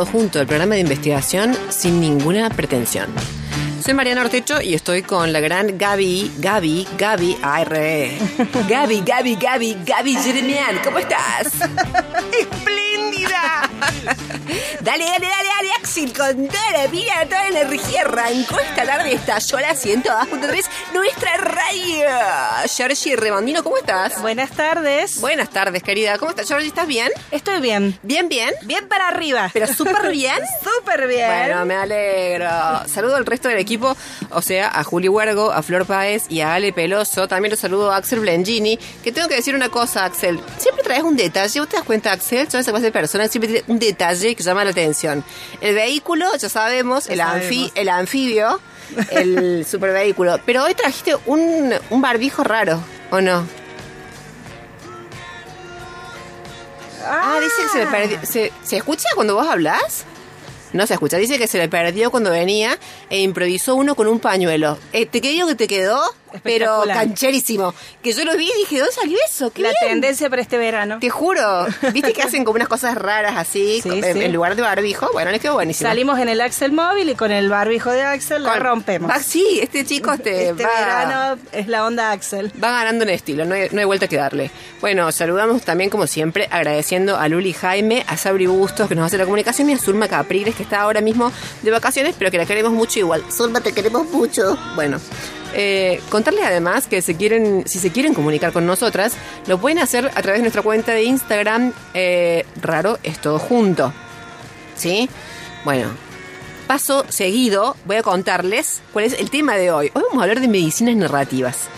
Todo junto, el programa de investigación sin ninguna pretensión. Soy Mariana Ortecho y estoy con la gran Gaby, Gaby, Gaby, ay, re. Gaby, Gaby, Gaby, Gaby Jeremian, ¿cómo estás? Dale, dale, dale, dale, Axel, con toda la vida, toda la energía. Arrancó esta tarde, estalló la 102.3, nuestra radio. Georgie Remondino, ¿cómo estás? Buenas tardes. Buenas tardes, querida. ¿Cómo estás, Georgie? ¿Estás bien? Estoy bien. ¿Bien, bien? Bien para arriba. ¿Pero súper bien? Súper bien. Bueno, me alegro. Saludo al resto del equipo, o sea, a Juli Huergo, a Flor Páez y a Ale Peloso. También los saludo a Axel Blengini, que tengo que decir una cosa, Axel. Siempre traes un detalle. ¿Vos te das cuenta, Axel? Yo esa clase de persona siempre tiene un detalle que llama la atención. El vehículo, ya sabemos, el, Ya anfi- sabemos. el anfibio, el supervehículo. Pero hoy trajiste un, un barbijo raro, ¿o no? Ah, dice que se le perdió. ¿Se, ¿Se escucha cuando vos hablas? No se escucha. Dice que se le perdió cuando venía e improvisó uno con un pañuelo. Eh, te digo que te quedó, pero cancherísimo. Que yo lo vi y dije, ¿dónde salió eso? ¡Qué La bien! tendencia para este verano. Te juro. ¿Viste que hacen como unas cosas raras así? Sí, en, sí. en lugar de barbijo. Bueno, les quedó buenísimo. Salimos en el Axel móvil y con el barbijo de Axel la Con- rompemos. Va- sí, este chico este, este va, verano es la onda Axel. va ganando en estilo, no hay, no hay vuelta que darle. Bueno, saludamos también, como siempre, agradeciendo a Luli Jaime, a Sabri Bustos, que nos hace la comunicación, y a Zulma Capriles, que está ahora mismo de vacaciones, pero que la queremos mucho igual. Zulma, te queremos mucho. Bueno. Eh, contarles además que se quieren, si se quieren comunicar con nosotras, lo pueden hacer a través de nuestra cuenta de Instagram, eh, raro es todo junto. ¿Sí? Bueno, paso seguido voy a contarles cuál es el tema de hoy. Hoy vamos a hablar de medicinas narrativas.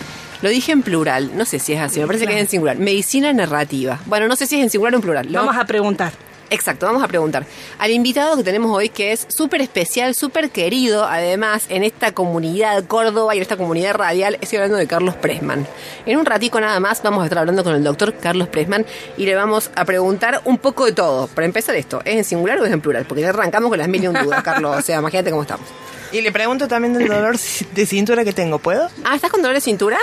Lo dije en plural, no sé si es así, me parece que es en singular. Medicina narrativa. Bueno, no sé si es en singular o en plural. Lo- Vamos a preguntar. Exacto, vamos a preguntar. Al invitado que tenemos hoy, que es súper especial, súper querido, además, en esta comunidad Córdoba y en esta comunidad radial, estoy hablando de Carlos Presman. En un ratico nada más vamos a estar hablando con el doctor Carlos Presman y le vamos a preguntar un poco de todo. Para empezar esto, ¿es en singular o es en plural? Porque ya arrancamos con las mil y un dudas, Carlos. O sea, imagínate cómo estamos. Y le pregunto también del dolor de cintura que tengo, ¿puedo? Ah, ¿estás con dolor de cintura?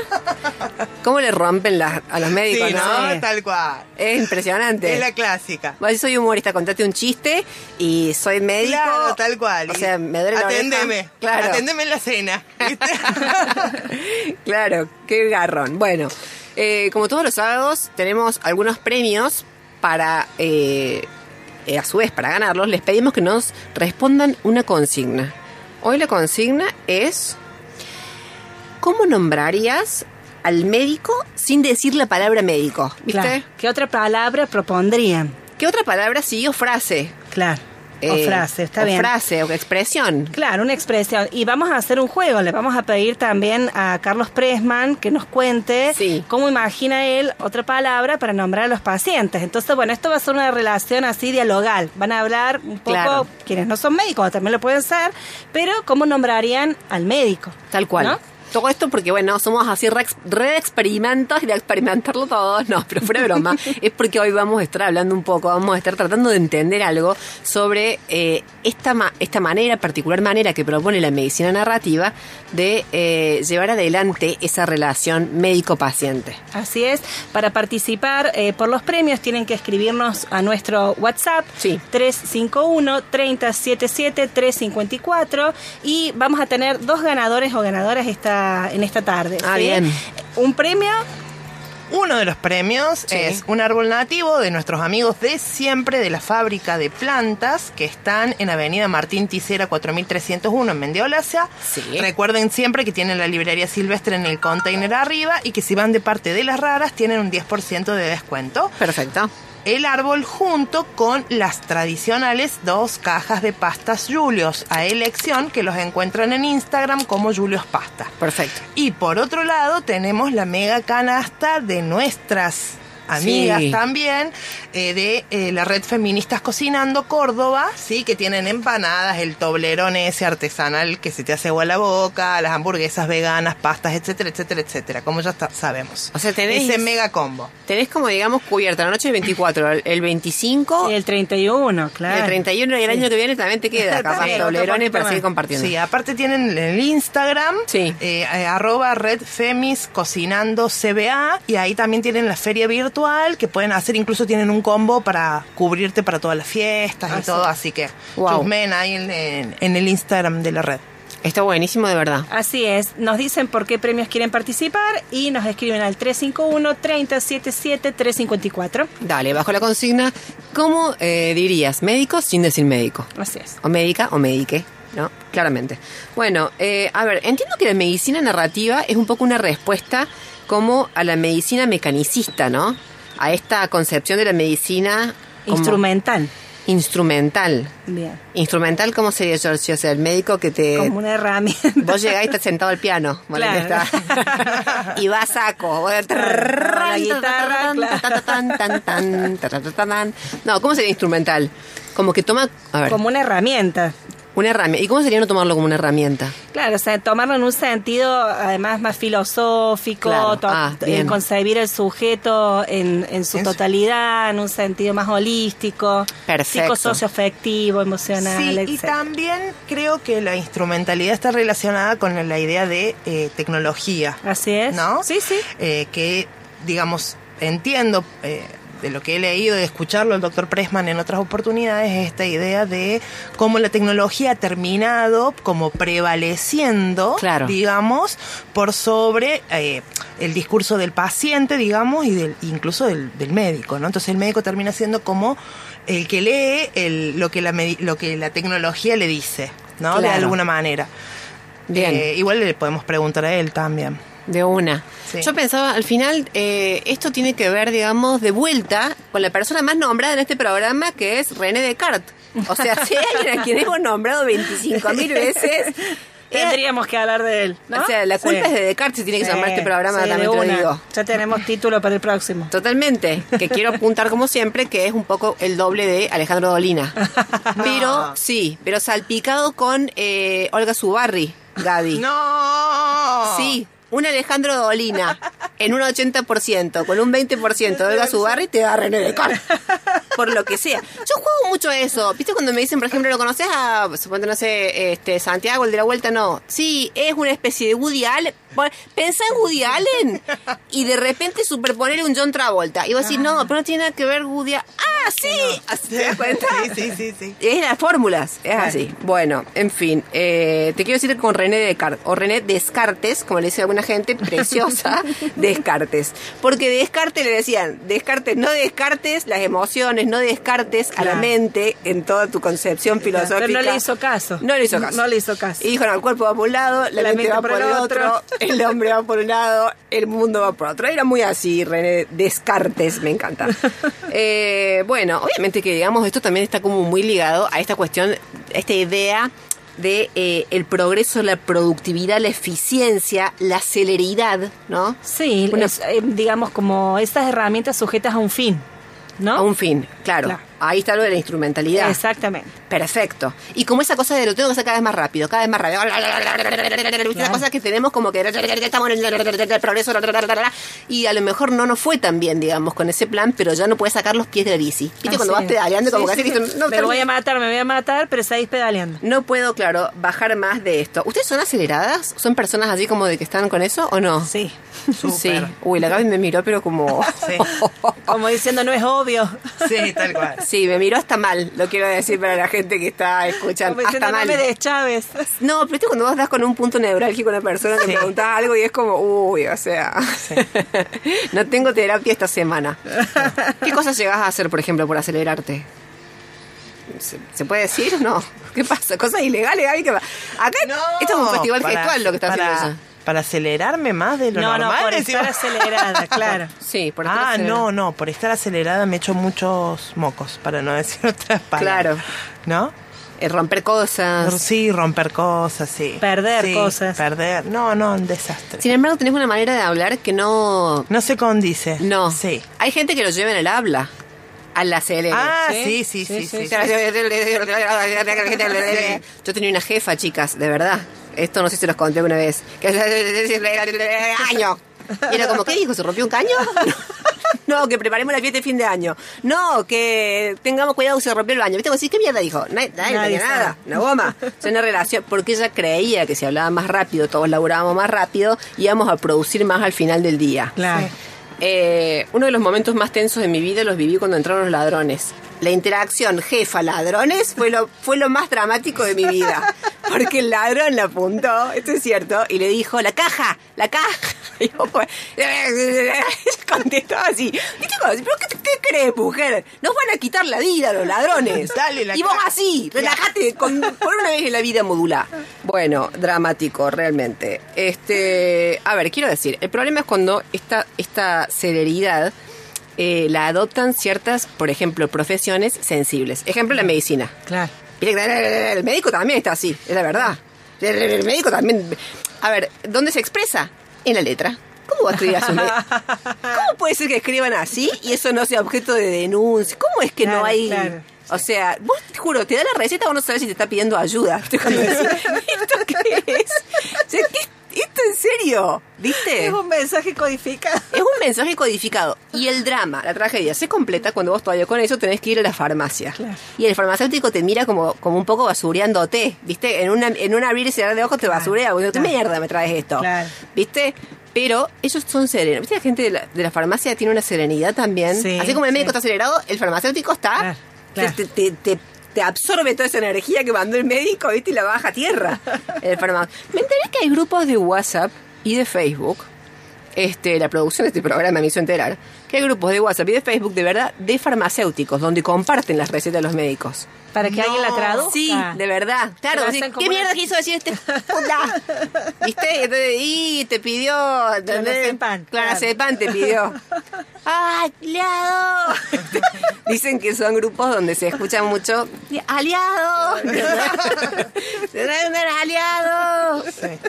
¿Cómo le rompen las- a los médicos, sí, no? no, tal cual. Es impresionante. Es la clásica. Bueno, yo soy humorista, contate un chiste y soy médico. Claro, tal cual. O sea, me duele la oreja. Aténdeme. Claro. Aténdeme en la cena. ¿viste? claro, qué garrón. Bueno, eh, como todos los sábados, tenemos algunos premios para, eh, eh, a su vez, para ganarlos, les pedimos que nos respondan una consigna. Hoy la consigna es, ¿cómo nombrarías al médico sin decir la palabra médico? ¿Viste? Claro. ¿Qué otra palabra propondrían? ¿Qué otra palabra sí o frase? Claro. O Eh, frase, está o bien. frase o expresión. Claro, una expresión. Y vamos a hacer un juego. Le vamos a pedir también a Carlos Presman que nos cuente Sí. cómo imagina él otra palabra para nombrar a los pacientes. Entonces, bueno, esto va a ser una relación así dialogal. Van a hablar un poco, Claro. quienes no son médicos también lo pueden ser, pero cómo nombrarían al médico. Tal cual. ¿No? Todo esto porque, bueno, somos así re, re experimentos y de experimentarlo todos. No, pero fuera broma. es porque hoy vamos a estar hablando un poco, vamos a estar tratando de entender algo sobre eh, esta, ma- esta manera, particular manera que propone la medicina narrativa de eh, llevar adelante esa relación médico-paciente. Así es. Para participar eh, por los premios tienen que escribirnos a nuestro WhatsApp Sí. 351-3077-354 y vamos a tener dos ganadores o ganadoras esta, en esta tarde. Ah, ¿sí? bien. Un premio Uno de los premios Sí. es un árbol nativo de nuestros amigos de siempre de la fábrica de plantas que están en Avenida Martín Ticera 4301 en Mendiolasia. Sí. Recuerden siempre que tienen la librería silvestre en el container arriba y que si van de parte de las raras tienen un 10% de descuento. Perfecto. El árbol junto con las tradicionales dos cajas de pastas Julios a elección que los encuentran en Instagram como Julios Pasta. Perfecto. Y por otro lado tenemos la mega canasta de nuestras amigas Sí. también, eh, de eh, la red Feministas Cocinando Córdoba, sí, que tienen empanadas, el toblerón ese artesanal que se te hace agua la boca, las hamburguesas veganas, pastas, etcétera, etcétera, etcétera, como ya está- sabemos. O sea, tenés- Ese mega combo. Tenés como, digamos, cubierta la noche del 24, el- el 25, Y el 31, claro. el 31 y el año que viene también te queda, capaz, toblerones para más. seguir compartiendo. Sí, aparte tienen el Instagram, Sí. eh, eh, arroba Red Femis Cocinando CBA, y ahí también tienen la feria virtual, que pueden hacer, incluso tienen un combo para cubrirte para todas las fiestas y Ah, todo, sí. así que Wow. chusmen ahí en, en- en el Instagram de la red. Está buenísimo, de verdad. Así es, nos dicen por qué premios quieren participar y nos escriben al 351-3077-354. Dale, bajo la consigna, ¿cómo eh, dirías médico sin decir médico? Así es. O médica o médique, ¿no? Claramente. Bueno, eh, a ver, entiendo que la medicina narrativa es un poco una respuesta como a la medicina mecanicista, ¿no? A esta concepción de la medicina como Instrumental. instrumental. Bien. Instrumental, ¿cómo sería, George? O sea, el médico que te... Como una herramienta. Vos llegás y estás sentado al piano. Claro. está. y va a saco. La guitarra, claro. No, ¿cómo sería instrumental? Como que toma. A ver, Como una herramienta. Una herramienta. ¿Y cómo sería no tomarlo como una herramienta? Claro, o sea, tomarlo en un sentido además más filosófico, Claro. to- Ah, bien. concebir el sujeto en, en su totalidad, en un sentido más holístico, psicosocioafectivo, emocional, Sí, y también creo que la instrumentalidad está relacionada con la idea de eh, tecnología. Así es. ¿no? Sí, sí. Eh, que, digamos, entiendo eh, de lo que he leído y de escucharlo el doctor Pressman en otras oportunidades, esta idea de cómo la tecnología ha terminado como prevaleciendo, Claro. digamos, por sobre eh, el discurso del paciente, digamos, y del, incluso del, del médico, ¿no? Entonces el médico termina siendo como el que lee el, lo, que la, lo que la tecnología le dice, ¿no? De alguna manera. Bien. Eh, igual le podemos preguntar a él también. De una. Sí. Yo pensaba, al final, eh, esto tiene que ver, digamos, de vuelta con la persona más nombrada en este programa, que es René Descartes. O sea, si hay alguien a quien hemos nombrado 25 mil veces. es- Tendríamos que hablar de él. ¿no? O sea, la culpa Sí. es de Descartes si tiene que Sí, llamar este programa, sí, también te lo digo. Ya tenemos título para el próximo. Totalmente. Que quiero apuntar como siempre, que es un poco el doble de Alejandro Dolina. Pero, sí, pero salpicado con eh, Olga Zubarri, Gaby. ¡No! Sí, un Alejandro Dolina en un 80%, con un 20% de Olga Zubarri te da René Descartes. Por lo que sea. Yo juego mucho a eso. ¿Viste cuando me dicen, por ejemplo, ¿lo conoces a, suponte, no sé, este, Santiago, el de la vuelta? No. Sí, es una especie de Woody Allen. Pensá en Woody Allen y de repente superponer un John Travolta. Y vos decís, no, pero no tiene nada que ver Woody Allen. ¡Ah, sí! Así ¿Te das cuenta? Sí, sí, sí, sí. Es las fórmulas, es así. Bueno, en fin, eh, te quiero decir con René Descartes, o René Descartes, como le dice alguna gente, preciosa, Descartes. Porque Descartes le decían, Descartes, no descartes las emociones, no descartes a la mente en toda tu concepción filosófica. Pero no le hizo caso. No le hizo caso. No le hizo caso. Y dijo, no, el cuerpo va por un lado, la, mente, va por el otro, el hombre va por un lado, el mundo va por otro. Era muy así, René Descartes, me encanta. Eh, bueno, obviamente que digamos, esto también está como muy ligado a esta cuestión, a esta idea de eh, el progreso, la productividad, la eficiencia, la celeridad, ¿no? Sí, es, eh, digamos como estas herramientas sujetas a un fin, ¿no? A un fin, claro. Claro. Ahí está lo de la instrumentalidad. Exactamente. Perfecto. Y como esa cosa de lo tengo que hacer cada vez más rápido, cada vez más rápido. ¿Viste? Esa cosa que tenemos como que estamos en el progreso. Y a lo mejor no nos fue tan bien, digamos, con ese plan, pero ya no puedes sacar los pies de la bici. ¿Viste? Cuando vas pedaleando, como Sí, que sí, así, sí. no, me voy a matar, me voy a matar, pero seguís pedaleando. no puedo, claro, bajar más de esto. ¿Ustedes son aceleradas? ¿Son personas así como de que están con eso o no? Sí. Sí. Uy, la Gaby me miró, pero como. Sí. Como diciendo, no es obvio. Sí, tal cual. Sí, me miró hasta mal, lo quiero decir para la gente que está escuchando. Como Hasta mal. me des Chávez. No, pero viste cuando vos das con un punto neurálgico a una persona que Sí. preguntas algo y es como, uy, o sea, no tengo terapia esta semana. ¿Qué cosas llegás a hacer, por ejemplo, por acelerarte? ¿Se, puede decir o no? ¿Qué pasa? ¿Cosas ilegales, Gaby? Acá No, esto es un festival para- gestual lo que está para, haciendo ella. Para acelerarme más de lo No, no, normal. por decimos. estar acelerada, claro. Sí, por estar Ah, acelerada. no, no, por estar acelerada me echo muchos mocos, para no decir otras palabras. Claro. ¿No? eh, romper cosas. Sí, romper cosas, sí. Perder Sí, cosas. Perder. No, no, un desastre. Sin embargo, tenés una manera de hablar que no... No se condice. No. Sí. Hay gente que lo lleva en el habla. A la CLN. Ah, sí, sí, sí, sí. sí. Yo tenía una jefa, chicas, de verdad. Esto no sé si los conté una vez. Que año. Y era como, ¿qué dijo? ¿Se rompió un caño? No, que preparemos la fiesta de fin de año. No, que tengamos cuidado se rompió el baño. ¿Viste? ¿qué mierda dijo? Nadie, nadie Nadie nada. Una goma. O sea, una relación. Porque ella creía que si hablaba más rápido, todos laburábamos más rápido, íbamos a producir más al final del día. Claro. Eh, uno de los momentos más tensos de mi vida los viví cuando entraron los ladrones. La interacción jefa-ladrones fue lo, fue lo más dramático de mi vida. Porque el ladrón la apuntó, esto es cierto, y le dijo, la caja, la caja. Y yo, pues, contestó así. ¿Pero qué, qué crees, mujer? Nos van a quitar la vida los ladrones. Dale la y vos así, relájate, con, por una vez en la vida modula. Bueno, dramático, realmente. Este, a ver, quiero decir, el problema es cuando esta, esta celeridad eh, la adoptan ciertas, por ejemplo, profesiones sensibles. Ejemplo, la medicina. Claro. El médico también está así, es la verdad. El, médico también. A ver, ¿dónde se expresa? En la letra. ¿Cómo va a escribir así? ¿Cómo puede ser que escriban así y eso no sea objeto de denuncia? ¿Cómo es que no hay.? claro. O sea, vos te juro, te da la receta, vos no sabés si te está pidiendo ayuda. ¿Esto qué es? O sea, ¿qué- ¿Esto en serio? ¿Viste? Es un mensaje codificado. Es un mensaje codificado. Y el drama, la tragedia, se completa cuando vos todavía con eso tenés que ir a la farmacia. Claro. Y el farmacéutico te mira como, como un poco basureándote, ¿viste? En, una, en un abrir y cerrar de ojos te basurea. Porque, ¿Qué Claro. mierda me traes esto? Claro. ¿Viste? Pero ellos son serenos. ¿Viste? La gente de la, de la farmacia tiene una serenidad también. Sí, Así como el médico sí. está acelerado, el farmacéutico está... Claro, claro. Te, te- te- te absorbe toda esa energía que mandó el médico, ¿viste? Y la baja a tierra. El farma- Me enteré que hay grupos de WhatsApp y de Facebook este, la producción de este programa me hizo enterar que hay grupos de WhatsApp y de Facebook de verdad de farmacéuticos donde comparten las recetas de los médicos. Para que No. alguien la traduzca. Sí, de verdad. Claro, como ¿qué mierda quiso decir este puta? ¿Viste? Entonces, y te pidió. Clonazepam, Clonazepam te pidió. ¡Ay, aliado! Dicen que son grupos donde se escucha mucho ¡Aliado! ¡Aliado!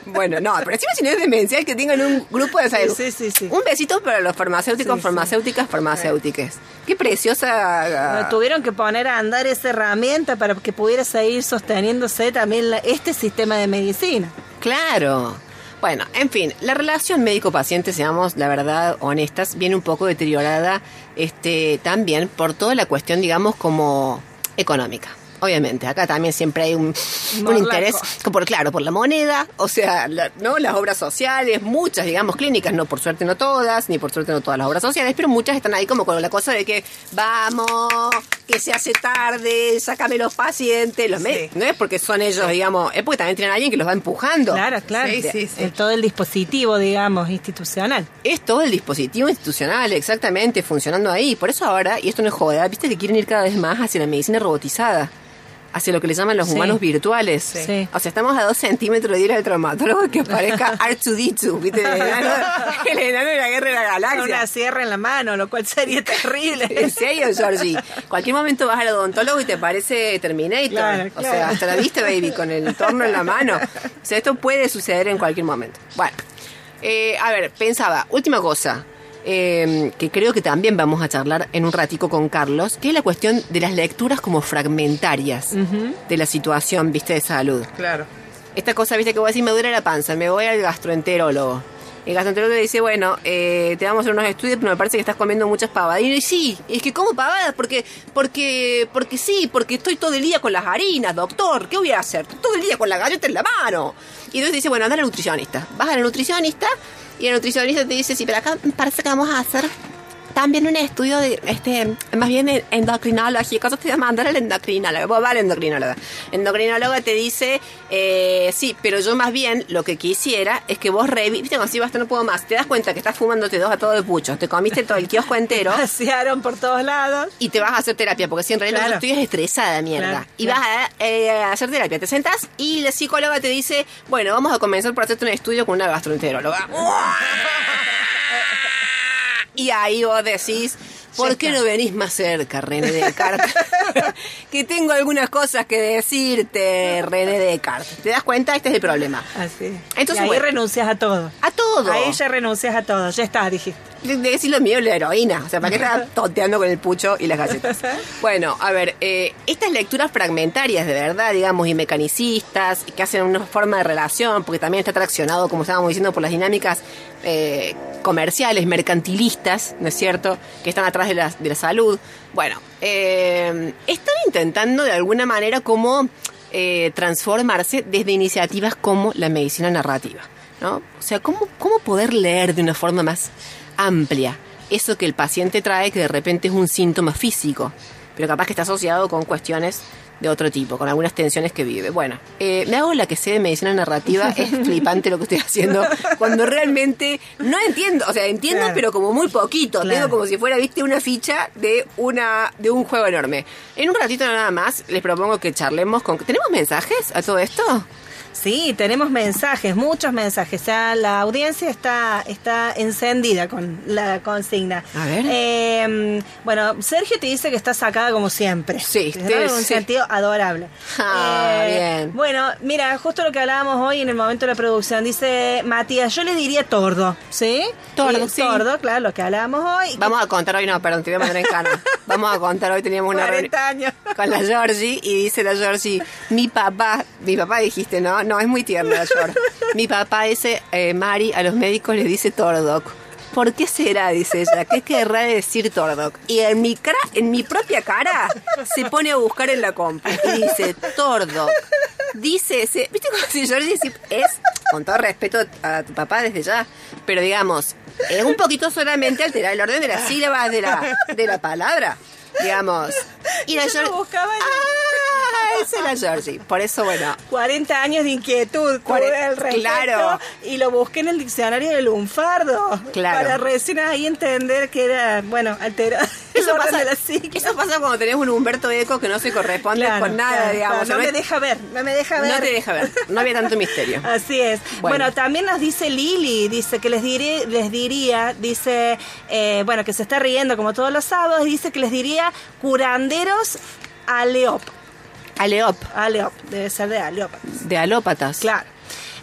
Bueno, no, pero encima si no es demencial que tengan un grupo de salud. Sí, sí, sí. Un besito para los farmacéuticos, Sí, sí. farmacéuticas, farmacéuticas. Qué preciosa. Bueno, Tuvieron que poner a andar esa herramienta para que pudiera seguir sosteniéndose también la- este sistema de medicina. Claro. Bueno, en fin, la relación médico-paciente, seamos la verdad honestas, viene un poco deteriorada este, también por toda la cuestión, digamos, como económica. Obviamente, acá también siempre hay un, interés, por claro, por la moneda, o sea, la- no las obras sociales, muchas, digamos, clínicas, no por suerte no todas, ni por suerte no todas las obras sociales, pero muchas están ahí como con la cosa de que vamos, que se hace tarde, sácame los pacientes, los Sí. no es porque son ellos, digamos, es porque también tienen a alguien que los va empujando. Claro, claro. Sí, sí, sí. El- todo el dispositivo, digamos, institucional. Es todo el dispositivo institucional, exactamente, funcionando ahí. Por eso ahora, y esto no es joda, viste que quieren ir cada vez más hacia la medicina robotizada. Hacia lo que le llaman los Sí. humanos virtuales. Sí. O sea, estamos a dos centímetros de ir al traumatólogo que aparezca R2D2, ¿viste? El enano, el enano de la guerra de la Con galaxia. una sierra en la mano, lo cual sería terrible. En serio, Georgie. Cualquier momento vas al odontólogo y te parece Terminator. Claro, O sea, hasta la viste, baby, con el torno en la mano. O sea, esto puede suceder en cualquier momento. Bueno, eh, a ver, pensaba, última cosa. Eh, que creo que también vamos a charlar en un ratico con Carlos, que es la cuestión de las lecturas como fragmentarias de la situación, viste, de salud. Claro. Esta cosa, viste, que voy a decir, me duele la panza, me voy al gastroenterólogo. El gastroenterólogo te dice, bueno, eh, te vamos a hacer unos estudios, pero me parece que estás comiendo muchas pavadas. Y yo, sí, es que como pavadas, porque, porque, porque sí, porque estoy todo el día con las harinas, doctor, ¿qué voy a hacer? Todo el día con la galleta en la mano. Y entonces dice, bueno, anda al nutricionista. Vas al nutricionista y el nutricionista te dice, sí, pero acá parece que vamos a hacer también un estudio de, este, más bien en- endocrinológico, eso te va a mandar el endocrinólogo, vos vas al endocrinólogo. Endocrinólogo te dice, eh, sí, pero yo más bien lo que quisiera es que vos revi, viste, cuando si basta no puedo más, te das cuenta que estás fumándote dos a todo de pucho, te comiste todo el kiosco entero Pasearon por todos lados. y te vas a hacer terapia, porque si en realidad Claro. es estresada, mierda. Claro, y claro. vas a, eh, a hacer terapia, te sentas y la psicóloga te dice, bueno, vamos a comenzar por hacerte un estudio con una gastroenteróloga. Y ahí vos decís, ¿Por qué no venís más cerca, René Descartes? que tengo algunas cosas que decirte, René Descartes. ¿Te das cuenta? Este es el problema. Así. Entonces, y ahí bueno. renuncias a todo. A todo. A ella renuncias a todo. Ya está, dijiste. De, de decir lo mío la heroína. O sea, ¿para qué estás tonteando con el pucho y las galletas? Bueno, a ver, eh, estas lecturas fragmentarias de verdad, digamos, y mecanicistas, que hacen una forma de relación, porque también está traccionado, como estábamos diciendo, por las dinámicas eh, comerciales, mercantilistas, ¿no es cierto?, que están atrás de la, de la salud. Bueno, eh, están intentando de alguna manera como eh, transformarse desde iniciativas como la medicina narrativa. ¿no? O sea, ¿cómo, ¿cómo poder leer de una forma más amplia eso que el paciente trae que de repente es un síntoma físico, pero capaz que está asociado con cuestiones de otro tipo, con algunas tensiones que vive. Bueno, eh, me hago la que sé de medicina narrativa, es flipante lo que estoy haciendo, cuando realmente no entiendo, o sea, entiendo, Claro. pero como muy poquito, Claro. tengo como si fuera, viste, una ficha de una de un juego enorme. En un ratito nada más les propongo que charlemos con... ¿Tenemos mensajes a todo esto? Sí, tenemos mensajes, muchos mensajes. O sea, la audiencia está, está encendida con la consigna. A ver. Eh, bueno, Sergio te dice que está sacada como siempre. Sí, ¿no? sí, en un sí. sentido adorable. Eh, Ah, bien. Bueno, mira, justo lo que hablábamos hoy en el momento de la producción. Dice Matías, yo le diría tordo, ¿sí? Tordo, sí. Tordo, claro, lo que hablábamos hoy. Vamos a contar hoy, no, perdón, te voy a mandar en cana. Vamos a contar hoy, teníamos una 40 reunión años. con la Georgie y dice la Georgie, mi papá, mi papá dijiste, ¿no? No, es muy tierna la. Mi papá dice, eh, Mari, a los médicos le dice Tordoc. ¿Por qué será? Dice ella. ¿Qué querrá decir Tordoc? Y en mi, cara, en mi propia cara se pone a buscar en la compu y dice Tordoc. Dice ese. ¿Viste cómo si Georgie dice, es, con todo respeto a tu papá desde ya, pero digamos, es un poquito solamente alterar el orden de las sílabas de la, de la palabra. Digamos. Y la Yo lo buscaba en- ¡Ah! Esa es la Georgie. Por eso, bueno. 40 años de inquietud Cuare- respecto claro. y lo busqué en el diccionario de lunfardo Claro. para recién ahí entender que era, bueno, alterar el Eso pasa, de la eso pasa cuando tenés un Humberto Eco que no se corresponde Claro, con nada, claro, digamos. no me deja ver, no me deja ver. no te deja ver. No había tanto misterio. Así es. Bueno. Bueno. también nos dice Lili, dice que les diré, les diría, dice, eh, bueno, que se está riendo como todos los sábados, dice que les diría curanderos aleop. Aleop, Aleop, debe ser de aleop. de alópatas. Claro.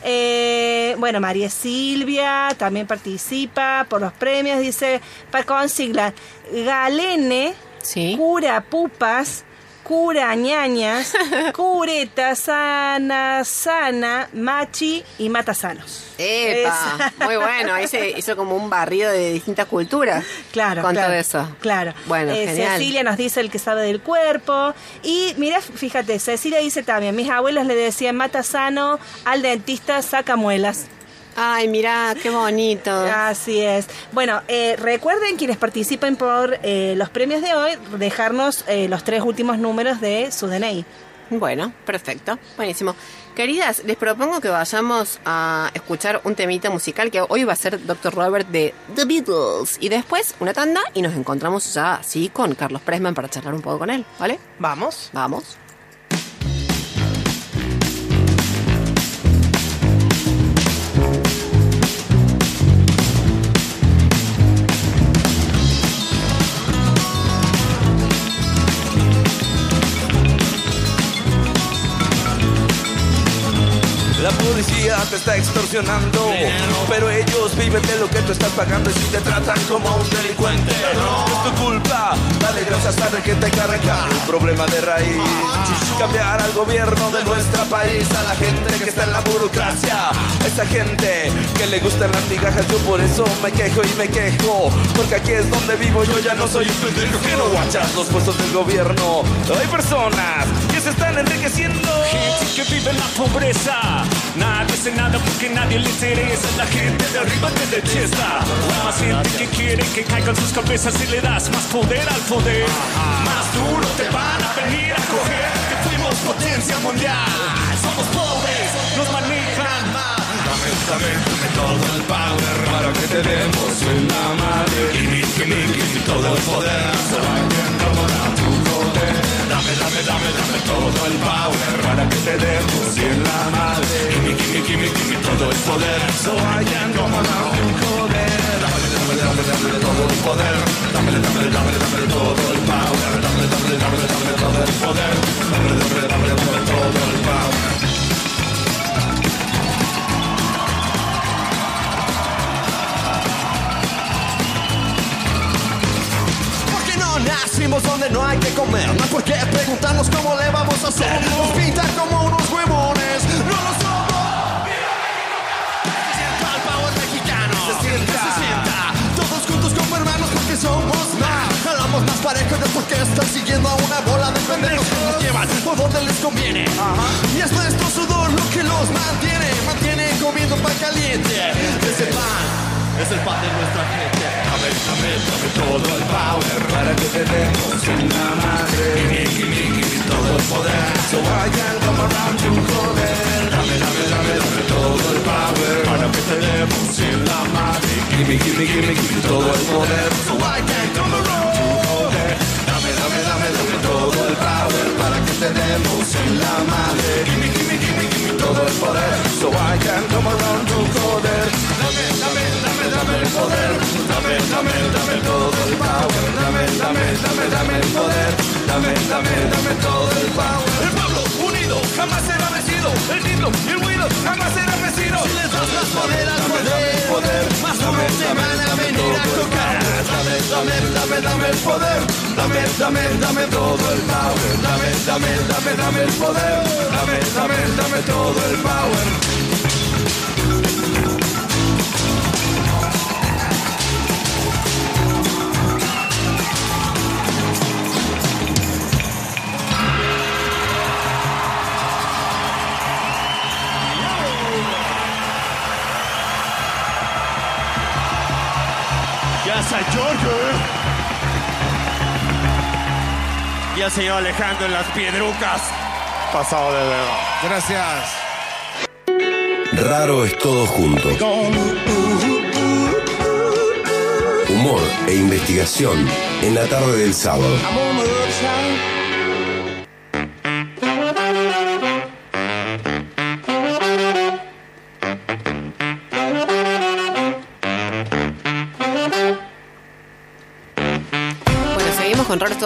Eh, bueno, María Silvia también participa por los premios, dice, para consigna, Galene, Sí. cura pupas, cura ñañas, cureta, sana, sana, machi y mata sanos. Epa, muy bueno. Ahí se hizo como un barrido de distintas culturas. Claro, Con claro, todo eso. Claro. Bueno, Eh, genial. Cecilia nos dice el que sabe del cuerpo. Y mira, fíjate, Cecilia dice también, mis abuelos le decían mata sano, al dentista saca muelas. Ay, mirá, qué bonito. Así es. Bueno, eh, recuerden quienes participen por eh, los premios de hoy, dejarnos eh, los tres últimos números de su DNI. Bueno, perfecto, buenísimo. Queridas, les propongo que vayamos a escuchar un temita musical que hoy va a ser Dr. Robert de The Beatles. Y después una tanda y nos encontramos ya así con Carlos Pressman para charlar un poco con él, ¿vale? Vamos. Vamos. Te está extorsionando, pero ellos viven de lo que tú estás pagando y si te tratan como un delincuente, no es tu culpa. Dale gracias a que te carga el problema de raíz. Cambiar al gobierno de nuestro país, a la gente que está en la burocracia, esa gente que le gustan las migajas. Yo por eso me quejo y me quejo, porque aquí es donde vivo. Yo ya no soy un pendejo que no guachas los puestos del gobierno. Hay personas que se están enriqueciendo. Gente que vive en la pobreza. Nadie hace nada porque nadie le interesa. La gente de arriba te detesta. Más gente que quiere que caigan sus cabezas y le das más poder al poder. Más duro te van a venir a coger. Que fuimos potencia mundial. Somos pobres, nos manejan mal. Dame, dame, dame todo el power para que te demos en la madre. Gimme, gimme, gimme todo el poder. So I can Dame, dame, dame, dame todo el power para que te demos en la madre. Gimme, gimme, gimme, gimme todo el poder. So I can tu poder. Dame, dame, dame, dame todo el poder. Dame, dame, dame, dame todo el power. Dame, dame, dame, dame todo el poder. Dame, dame, dame, dame todo el power. Nacimos donde no hay que comer. No hay por qué preguntarnos cómo le vamos a hacer. Nos pintan como unos huevones. No lo somos. Se sienta el power mexicano. Se sienta. Se sienta. Todos juntos como hermanos porque somos más. Jalamos más parejo de por qué están siguiendo a una bola de pendejos que nos llevan por donde les conviene. Y es nuestro sudor lo que los mantiene. Mantiene comiendo pan caliente. Ese pan es el pan de nuestra gente. Todo el power para que te demos en la madre. Gimme, gimme, gimme todo el poder. So I can come around to joder. Dame, dame, dame, dame todo el power para que te demos en la madre. Gimme, gimme, gimme, gimme todo el poder. So I can come around to joder. Dame, dame, dame, dame todo el power para que te demos en la madre. Gimme, gimme, gimme, gimme todo el poder. So I can come around to joder. Dame, dame, dame, dame el poder. Dame, dame, dame todo el power. Dame, dame, dame, dame el poder. Dame, dame, dame todo el power. El pueblo unido jamás será vencido. El Niblo y el Widow jamás serán vencidos. Si les das más poder al poder, más te van a venir a tocar. Dame, dame, dame, dame el poder. Dame, dame, dame todo el power. Dame, dame, dame, dame el poder. Dame, dame, dame todo el power. San Giorgio. Y el señor Alejandro en las piedrucas. Pasado de dedo. Gracias. Raro es todo junto. Humor e investigación en la tarde del sábado.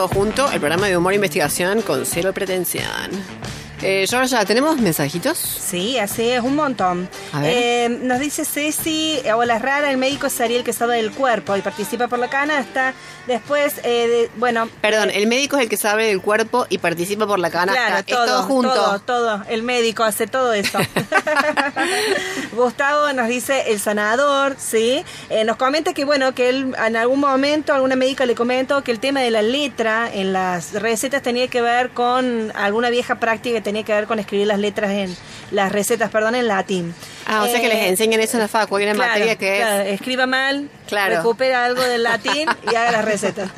Junto, el programa de humor e investigación con cero pretensión. Eh, Georgia, ¿tenemos mensajitos? Sí, así es, un montón. A ver. Eh, nos dice Ceci, eh, hola rara, el médico es Ariel que sabe del cuerpo y participa por la canasta. Después, eh, de- bueno... Perdón, el médico es el que sabe del cuerpo y participa por la canasta. Claro, es todo, junto. Todo, todo. El médico hace todo eso. Gustavo nos dice el sanador, ¿sí? Eh, nos comenta que, bueno, que él en algún momento, alguna médica le comentó que el tema de la letra en las recetas tenía que ver con alguna vieja práctica que tenía que ver con escribir las letras en las recetas, perdón, en latín. Ah, o sea que les Eh, enseñan eso en la facu, hay una Claro, materia que claro, es... escriba mal, Claro. recupera algo del latín y haga las recetas.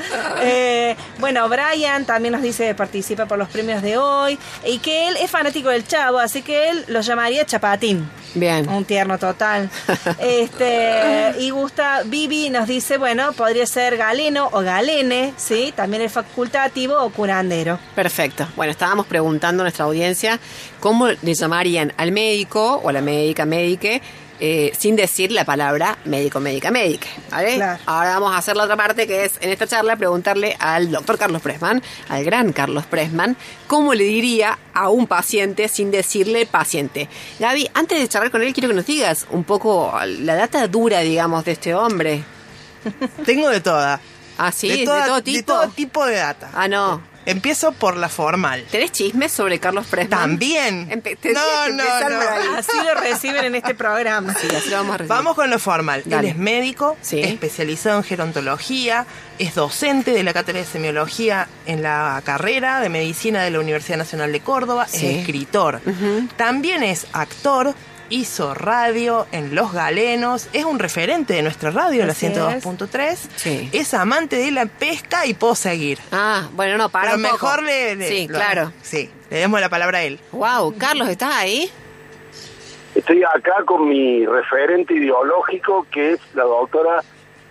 Eh, bueno, Brian también nos dice que participa por los premios de hoy y que él es fanático del chavo, así que él lo llamaría Chapatín. Bien. Un tierno total. Este, y gusta, Vivi nos dice, bueno, podría ser galeno o galene, ¿sí? También el facultativo o curandero. Perfecto. Bueno, estábamos preguntando a nuestra audiencia cómo le llamarían al médico o a la médica, médique, eh, sin decir la palabra médico, médica, médica. ¿vale? Claro. Ahora vamos a hacer la otra parte que es en esta charla preguntarle al doctor Carlos Pressman, al gran Carlos Pressman, cómo le diría a un paciente sin decirle paciente. Gaby, antes de charlar con él, quiero que nos digas un poco la data dura, digamos, de este hombre. Tengo de toda. Ah, sí, de, toda- todo tipo. De todo tipo de data. Ah, no. Empiezo por la formal. ¿Tenés chismes sobre Carlos Pressman? También. Empe- No, no, no. Así lo reciben en este programa. Sí, así lo vamos a recibir. Vamos con lo formal. Dale. Él es médico, Sí. especializado en gerontología, es docente de la cátedra de semiología en la carrera de medicina de la Universidad Nacional de Córdoba, Sí. es escritor. También es actor, hizo radio en Los Galenos, es un referente de nuestra radio, la Así es. 102.3, Sí. es amante de la pesca y puedo seguir. Ah, bueno, no, para Pero un mejor poco. le, le- Sí, lo- claro. Sí, le demos la palabra a él. Wow, Carlos, ¿estás ahí? Estoy acá con mi referente ideológico, que es la doctora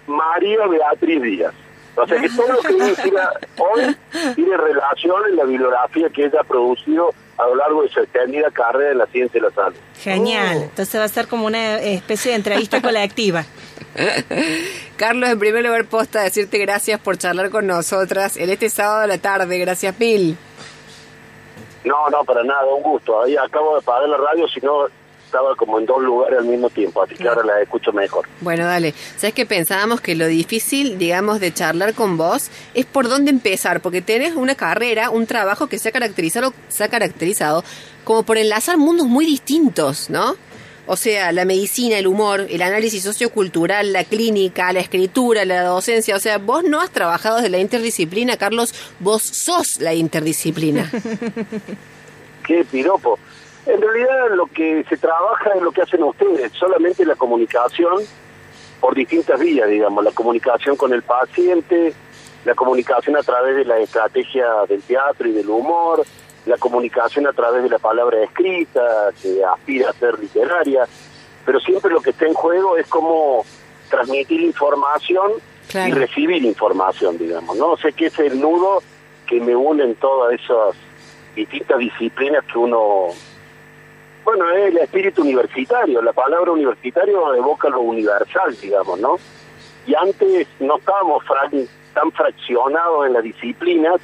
María Beatriz Díaz. O sea que todo lo que decía hoy tiene relación en la bibliografía que ella ha producido a lo largo de su extendida carrera en la ciencia de la salud. Genial. Oh. Entonces va a ser como una especie de entrevista colectiva. Carlos, en primer lugar, posta decirte gracias por charlar con nosotras en este sábado de la tarde. Gracias mil. No, no, para nada, un gusto. Ahí acabo de pagar la radio, si no estaba como en dos lugares al mismo tiempo, así que ahora la escucho mejor. Bueno, dale. ¿Sabes que pensábamos que lo difícil, digamos, de charlar con vos es por dónde empezar? Porque tenés una carrera, un trabajo que se ha caracterizado, se ha caracterizado como por enlazar mundos muy distintos, ¿no? O sea, la medicina, el humor, el análisis sociocultural, la clínica, la escritura, la docencia. O sea, vos no has trabajado desde la interdisciplina, Carlos, vos sos la interdisciplina. Qué piropo. En realidad lo que se trabaja es lo que hacen ustedes, solamente la comunicación por distintas vías, digamos, la comunicación con el paciente, la comunicación a través de la estrategia del teatro y del humor, la comunicación a través de la palabra escrita, que aspira a ser literaria, pero siempre lo que está en juego es cómo transmitir información y recibir información, digamos, ¿no? sé qué es el nudo que me une en todas esas distintas disciplinas que uno... Bueno, es el espíritu universitario, la palabra universitario evoca lo universal, digamos, ¿no? Y antes no estábamos tan fraccionados en las disciplinas,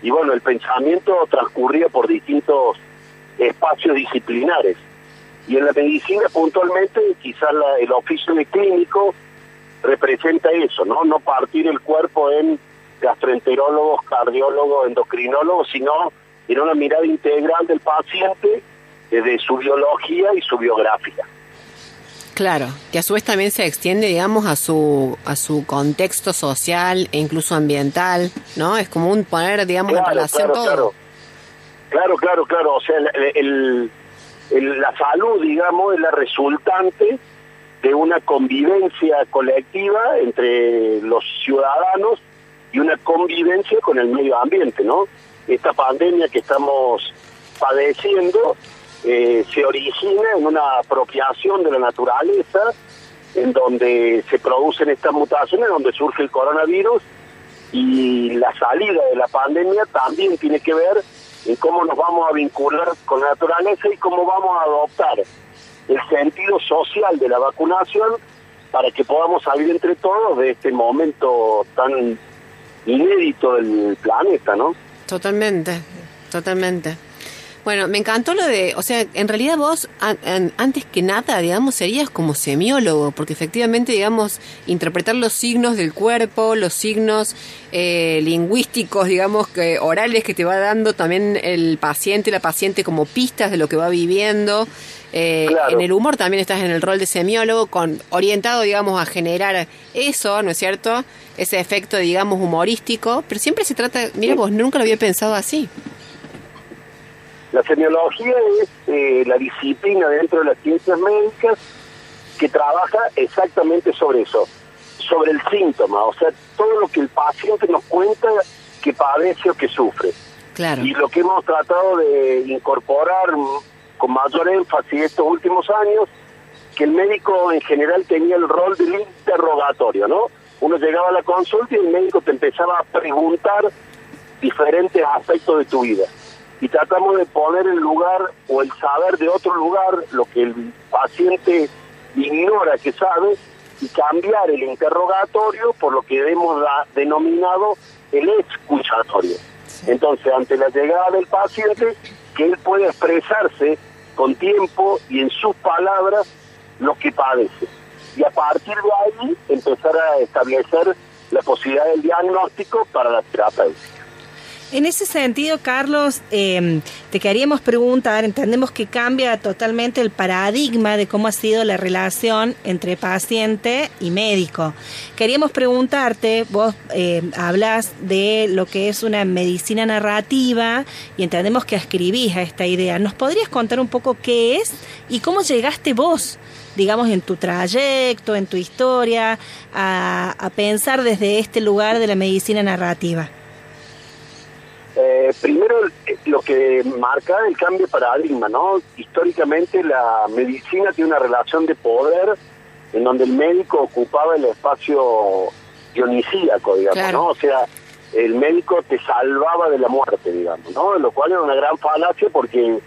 y bueno, el pensamiento transcurría por distintos espacios disciplinares. Y en la medicina puntualmente quizás el oficio de clínico representa eso, ¿no? No partir el cuerpo en gastroenterólogos, cardiólogos, endocrinólogos, sino en una mirada integral del paciente desde su biología y su biografía. Claro, que a su vez también se extiende, digamos, a su a su contexto social e incluso ambiental, ¿no? Es como un poner, digamos, en relación claro, todo. Claro. claro, claro, O sea, el, la salud, digamos, es la resultante de una convivencia colectiva entre los ciudadanos y una convivencia con el medio ambiente, ¿no? Esta pandemia que estamos padeciendo eh, se origina en una apropiación de la naturaleza, en donde se producen estas mutaciones, donde surge el coronavirus, y la salida de la pandemia también tiene que ver en cómo nos vamos a vincular con la naturaleza y cómo vamos a adoptar el sentido social de la vacunación para que podamos salir entre todos de este momento tan inédito del planeta, ¿no? Totalmente, totalmente. Bueno, me encantó lo de, o sea, en realidad vos, antes que nada, digamos, serías como semiólogo, porque efectivamente, digamos, interpretar los signos del cuerpo, los signos eh, lingüísticos, digamos, que, orales que te va dando también el paciente, la paciente como pistas de lo que va viviendo. Eh, en el humor también estás en el rol de semiólogo, con orientado, digamos, a generar eso, ¿no es cierto? Ese efecto, digamos, humorístico, pero siempre se trata, mira, vos nunca lo había pensado así. La semiología es eh, la disciplina dentro de las ciencias médicas que trabaja exactamente sobre eso, sobre el síntoma, o sea, todo lo que el paciente nos cuenta que padece o que sufre. Claro. Y lo que hemos tratado de incorporar con mayor énfasis estos últimos años, que el médico en general tenía el rol del interrogatorio, ¿no? Uno llegaba a la consulta y el médico te empezaba a preguntar diferentes aspectos de tu vida y tratamos de poner el lugar o el saber de otro lugar, lo que el paciente ignora que sabe, y cambiar el interrogatorio por lo que hemos denominado el escuchatorio. Entonces, ante la llegada del paciente, que él pueda expresarse con tiempo y en sus palabras lo que padece. Y a partir de ahí empezar a establecer la posibilidad del diagnóstico para la terapéutica. En ese sentido, Carlos, em, te queríamos preguntar, entendemos que cambia totalmente el paradigma de cómo ha sido la relación entre paciente y médico. Queríamos preguntarte, vos em, hablas de lo que es una medicina narrativa y entendemos que escribís a esta idea. ¿Nos podrías contar un poco qué es y cómo llegaste vos? digamos, en tu trayecto, en tu historia, a pensar desde este lugar de la medicina narrativa. Eh, primero, lo que marca el cambio de paradigma, ¿no? Históricamente la medicina tiene una relación de poder en donde el médico ocupaba el espacio dionisíaco, digamos, ¿no? O sea, el médico te salvaba de la muerte, digamos, ¿no? Lo cual era una gran falacia porque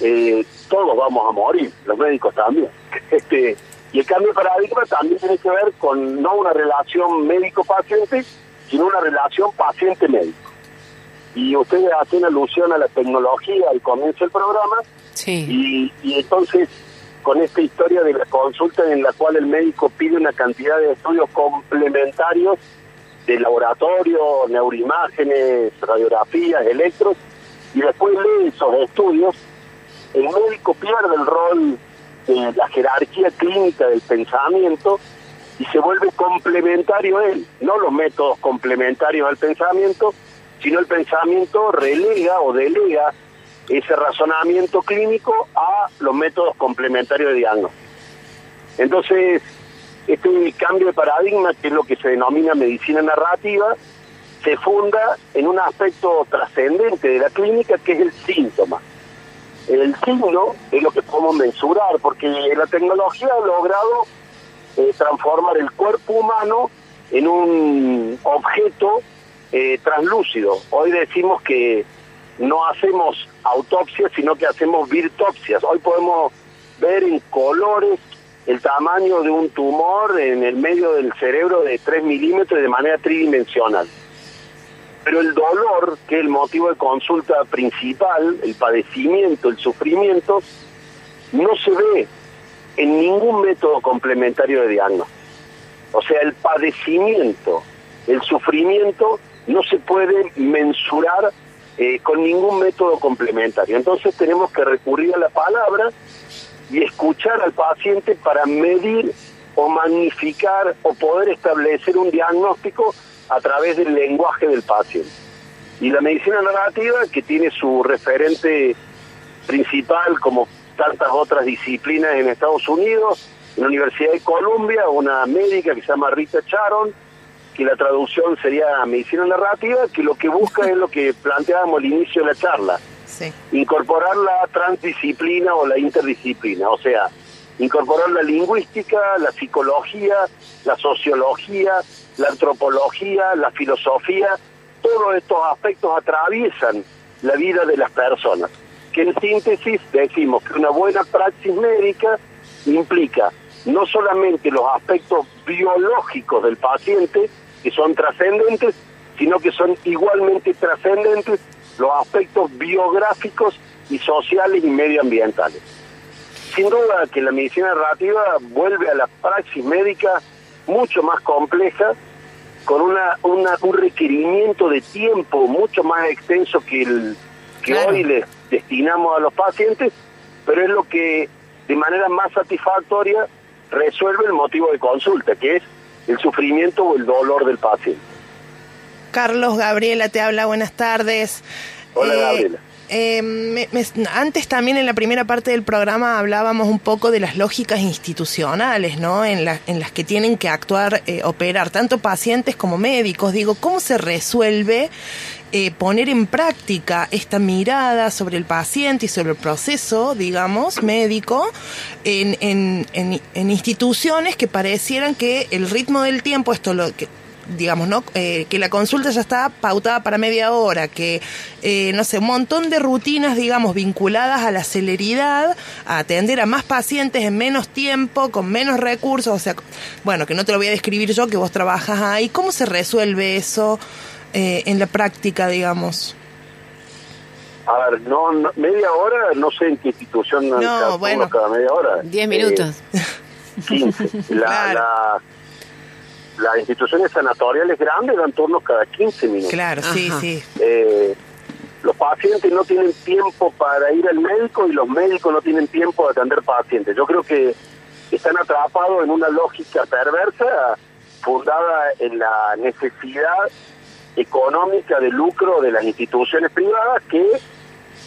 eh, todos vamos a morir, los médicos también. este Y el cambio de paradigma también tiene que ver con no una relación médico-paciente, sino una relación paciente-médico. Y ustedes hacen alusión a la tecnología al comienzo del programa, Sí. y, y entonces con esta historia de la consulta en la cual el médico pide una cantidad de estudios complementarios de laboratorio, neuroimágenes, radiografías, electros, y después lee esos estudios, el médico pierde el rol de la jerarquía clínica del pensamiento y se vuelve complementario a él, no los métodos complementarios al pensamiento, sino el pensamiento relega o delega ese razonamiento clínico a los métodos complementarios de diagnóstico. Entonces, este cambio de paradigma, que es lo que se denomina medicina narrativa, se funda en un aspecto trascendente de la clínica, que es el síntoma. El signo es lo que podemos mensurar, porque la tecnología ha logrado eh, transformar el cuerpo humano en un objeto eh, translúcido. Hoy decimos que no hacemos autopsias, sino que hacemos virtopsias. Hoy podemos ver en colores el tamaño de un tumor en el medio del cerebro de 3 milímetros de manera tridimensional. Pero el dolor, que es el motivo de consulta principal, el padecimiento, el sufrimiento, no se ve en ningún método complementario de diagnóstico. O sea, el padecimiento, el sufrimiento, no se puede mensurar eh, con ningún método complementario. Entonces tenemos que recurrir a la palabra y escuchar al paciente para medir o magnificar o poder establecer un diagnóstico a través del lenguaje del paciente. Y la medicina narrativa, que tiene su referente principal como tantas otras disciplinas en Estados Unidos, en la Universidad de Columbia, una médica que se llama Rita Charon, que la traducción sería medicina narrativa, que lo que busca es lo que planteábamos al inicio de la charla, Sí. incorporar la transdisciplina o la interdisciplina, o sea, incorporar la lingüística, la psicología, la sociología, la antropología, la filosofía, todos estos aspectos atraviesan la vida de las personas. Que en síntesis decimos que una buena praxis médica implica no solamente los aspectos biológicos del paciente, que son trascendentes, sino que son igualmente trascendentes los aspectos biográficos y sociales y medioambientales. Sin duda que la medicina narrativa vuelve a la praxis médica mucho más compleja, con una, una- un requerimiento de tiempo mucho más extenso que el que Claro. hoy le destinamos a los pacientes, pero es lo que de manera más satisfactoria resuelve el motivo de consulta, que es el sufrimiento o el dolor del paciente. Carlos, Gabriela te habla, buenas tardes. Hola, Gabriela. eh, me- me- antes también en la primera parte del programa hablábamos un poco de las lógicas institucionales, ¿no? En, la- en las que tienen que actuar, eh, operar tanto pacientes como médicos. Digo, ¿cómo se resuelve eh, poner en práctica esta mirada sobre el paciente y sobre el proceso, digamos, médico, en, en, en- instituciones que parecieran que el ritmo del tiempo, esto lo que digamos, ¿no? Eh, que la consulta ya está pautada para media hora, que, eh, no sé, un montón de rutinas, digamos, vinculadas a la celeridad, a atender a más pacientes en menos tiempo, con menos recursos, o sea, bueno, que no te lo voy a describir yo, que vos trabajas ahí. ¿Cómo se resuelve eso eh, en la práctica, digamos? A ver, no, no- media hora, no sé en qué institución No, cada, bueno. cada media hora. Diez Eh, minutos. 15. La, Claro. la- las instituciones sanatoriales grandes dan turnos cada 15 minutos. Claro, sí, Ajá. sí. Eh, los pacientes no tienen tiempo para ir al médico y los médicos no tienen tiempo de atender pacientes. Yo creo que están atrapados en una lógica perversa fundada en la necesidad económica de lucro de las instituciones privadas que